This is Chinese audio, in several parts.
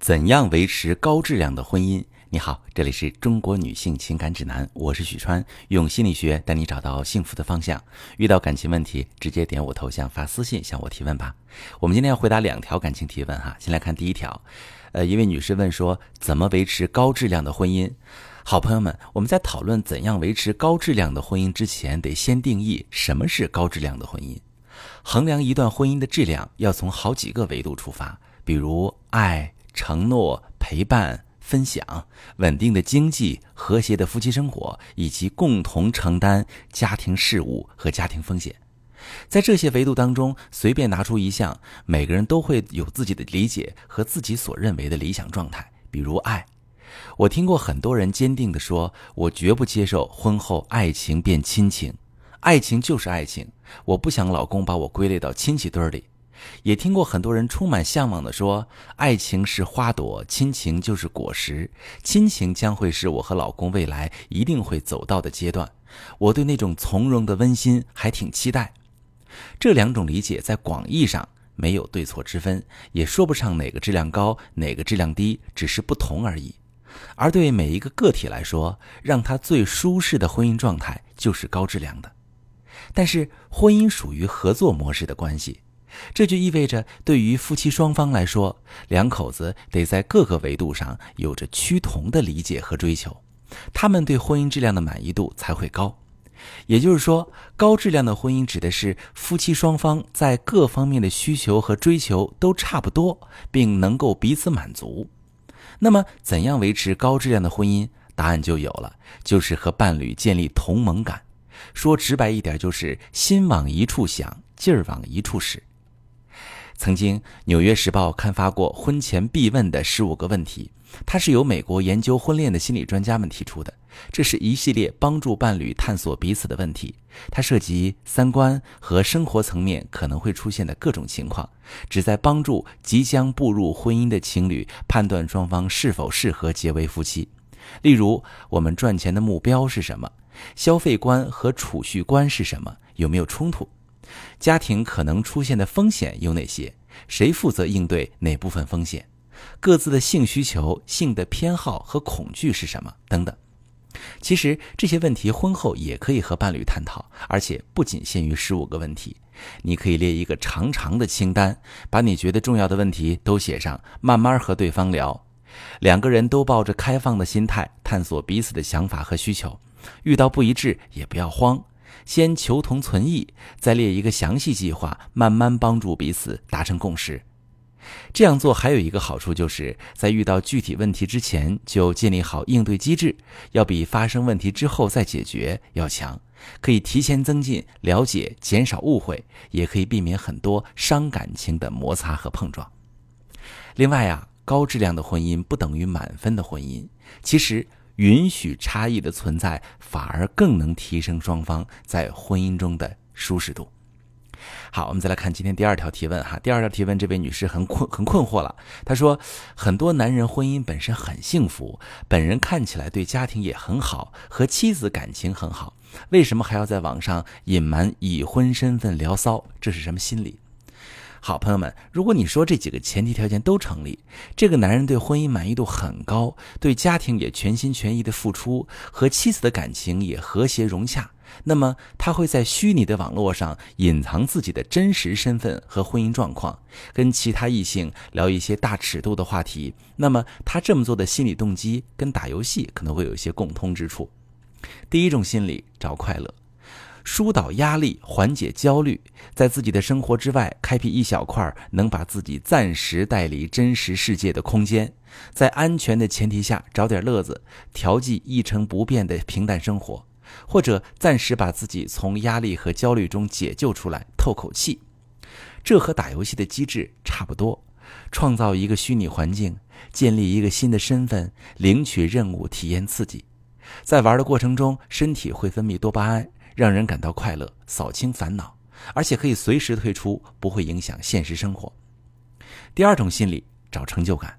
怎样维持高质量的婚姻？你好，这里是中国女性情感指南，我是许川，用心理学带你找到幸福的方向。遇到感情问题，直接点我头像发私信向我提问吧。我们今天要回答两条感情提问哈，先来看第一条。呃，一位女士问说，怎么维持高质量的婚姻？好朋友们，我们在讨论怎样维持高质量的婚姻之前，得先定义什么是高质量的婚姻。衡量一段婚姻的质量，要从好几个维度出发，比如爱。承诺、陪伴、分享、稳定的经济、和谐的夫妻生活，以及共同承担家庭事务和家庭风险，在这些维度当中，随便拿出一项，每个人都会有自己的理解和自己所认为的理想状态。比如爱，我听过很多人坚定地说：“我绝不接受婚后爱情变亲情，爱情就是爱情，我不想老公把我归类到亲戚堆里。”也听过很多人充满向往的说，爱情是花朵，亲情就是果实，亲情将会是我和老公未来一定会走到的阶段。我对那种从容的温馨还挺期待。这两种理解在广义上没有对错之分，也说不上哪个质量高，哪个质量低，只是不同而已。而对每一个个体来说，让他最舒适的婚姻状态就是高质量的。但是婚姻属于合作模式的关系。这就意味着，对于夫妻双方来说，两口子得在各个维度上有着趋同的理解和追求，他们对婚姻质量的满意度才会高。也就是说，高质量的婚姻指的是夫妻双方在各方面的需求和追求都差不多，并能够彼此满足。那么，怎样维持高质量的婚姻？答案就有了，就是和伴侣建立同盟感。说直白一点，就是心往一处想，劲儿往一处使。曾经，《纽约时报》刊发过婚前必问的十五个问题，它是由美国研究婚恋的心理专家们提出的。这是一系列帮助伴侣探索彼此的问题，它涉及三观和生活层面可能会出现的各种情况，旨在帮助即将步入婚姻的情侣判断双方是否适合结为夫妻。例如，我们赚钱的目标是什么？消费观和储蓄观是什么？有没有冲突？家庭可能出现的风险有哪些？谁负责应对哪部分风险？各自的性需求、性的偏好和恐惧是什么？等等。其实这些问题婚后也可以和伴侣探讨，而且不仅限于十五个问题。你可以列一个长长的清单，把你觉得重要的问题都写上，慢慢和对方聊。两个人都抱着开放的心态，探索彼此的想法和需求。遇到不一致也不要慌。先求同存异，再列一个详细计划，慢慢帮助彼此达成共识。这样做还有一个好处，就是在遇到具体问题之前就建立好应对机制，要比发生问题之后再解决要强。可以提前增进了解，减少误会，也可以避免很多伤感情的摩擦和碰撞。另外啊，高质量的婚姻不等于满分的婚姻，其实。允许差异的存在，反而更能提升双方在婚姻中的舒适度。好，我们再来看今天第二条提问哈。第二条提问，这位女士很困 很困惑了。她说，很多男人婚姻本身很幸福，本人看起来对家庭也很好，和妻子感情很好，为什么还要在网上隐瞒已婚身份聊骚？这是什么心理？好朋友们，如果你说这几个前提条件都成立，这个男人对婚姻满意度很高，对家庭也全心全意的付出，和妻子的感情也和谐融洽，那么他会在虚拟的网络上隐藏自己的真实身份和婚姻状况，跟其他异性聊一些大尺度的话题。那么他这么做的心理动机跟打游戏可能会有一些共通之处。第一种心理找快乐。疏导压力，缓解焦虑，在自己的生活之外开辟一小块能把自己暂时带离真实世界的空间，在安全的前提下找点乐子，调剂一成不变的平淡生活，或者暂时把自己从压力和焦虑中解救出来，透口气。这和打游戏的机制差不多，创造一个虚拟环境，建立一个新的身份，领取任务，体验刺激，在玩的过程中，身体会分泌多巴胺。让人感到快乐，扫清烦恼，而且可以随时退出，不会影响现实生活。第二种心理找成就感，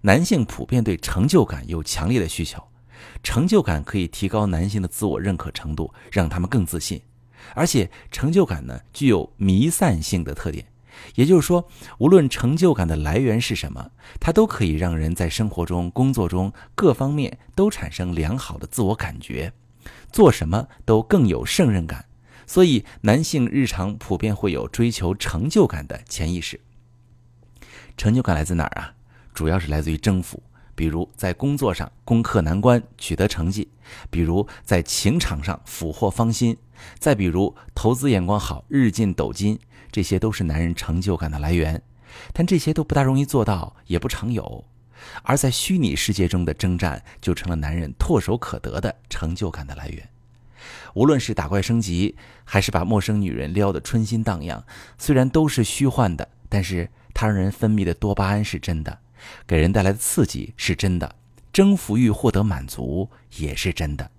男性普遍对成就感有强烈的需求，成就感可以提高男性的自我认可程度，让他们更自信。而且成就感呢具有弥散性的特点，也就是说，无论成就感的来源是什么，它都可以让人在生活中、工作中各方面都产生良好的自我感觉，做什么都更有胜任感。所以，男性日常普遍会有追求成就感的潜意识。成就感来自哪儿啊？主要是来自于征服，比如在工作上攻克难关取得成绩，比如在情场上俘获芳心，再比如投资眼光好日进斗金，这些都是男人成就感的来源。但这些都不大容易做到，也不常有。而在虚拟世界中的征战，就成了男人唾手可得的成就感的来源。无论是打怪升级，还是把陌生女人撩得春心荡漾，虽然都是虚幻的，但是。它让人分泌的多巴胺是真的，给人带来的刺激是真的，征服欲获得满足也是真的，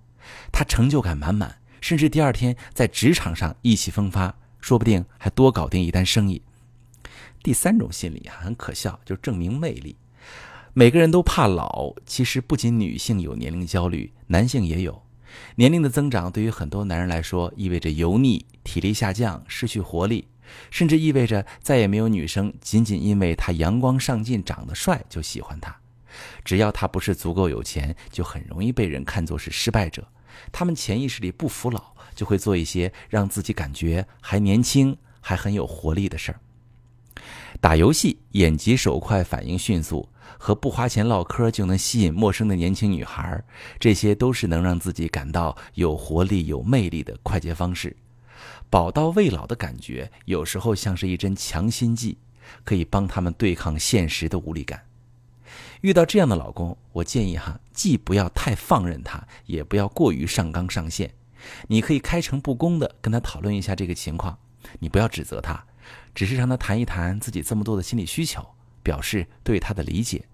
他成就感满满，甚至第二天在职场上意气风发，说不定还多搞定一单生意。第三种心理很可笑，就证明魅力。每个人都怕老，其实不仅女性有年龄焦虑，男性也有。年龄的增长对于很多男人来说意味着油腻、体力下降、失去活力。甚至意味着再也没有女生仅仅因为他阳光上进、长得帅就喜欢他。只要他不是足够有钱，就很容易被人看作是失败者。他们潜意识里不服老，就会做一些让自己感觉还年轻、还很有活力的事儿。打游戏，眼疾手快，反应迅速，和不花钱唠嗑就能吸引陌生的年轻女孩，这些都是能让自己感到有活力、有魅力的快捷方式。宝刀未老的感觉，有时候像是一针强心剂，可以帮他们对抗现实的无力感。遇到这样的老公，我建议哈，既不要太放任他，也不要过于上纲上线。你可以开诚布公的跟他讨论一下这个情况，你不要指责他，只是让他谈一谈自己这么多的心理需求，表示对他的理解，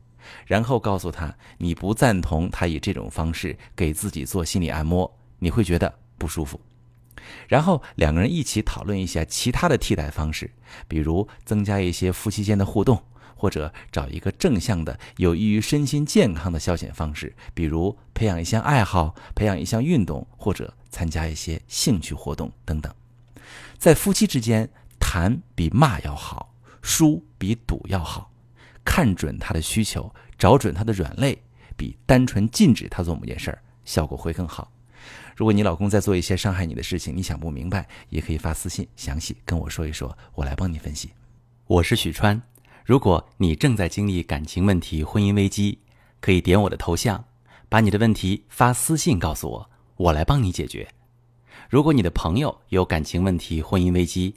然后告诉他你不赞同他以这种方式给自己做心理按摩，你会觉得不舒服。然后两个人一起讨论一下其他的替代方式，比如增加一些夫妻间的互动，或者找一个正向的、有益于身心健康的消遣方式，比如培养一项爱好、培养一项运动，或者参加一些兴趣活动等等。在夫妻之间，谈比骂要好，输比赌要好，看准他的需求，找准他的软肋，比单纯禁止他做某件事儿效果会更好。如果你老公在做一些伤害你的事情，你想不明白，也可以发私信详细跟我说一说，我来帮你分析。我是许川，如果你正在经历感情问题、婚姻危机，可以点我的头像，把你的问题发私信告诉我，我来帮你解决。如果你的朋友有感情问题、婚姻危机，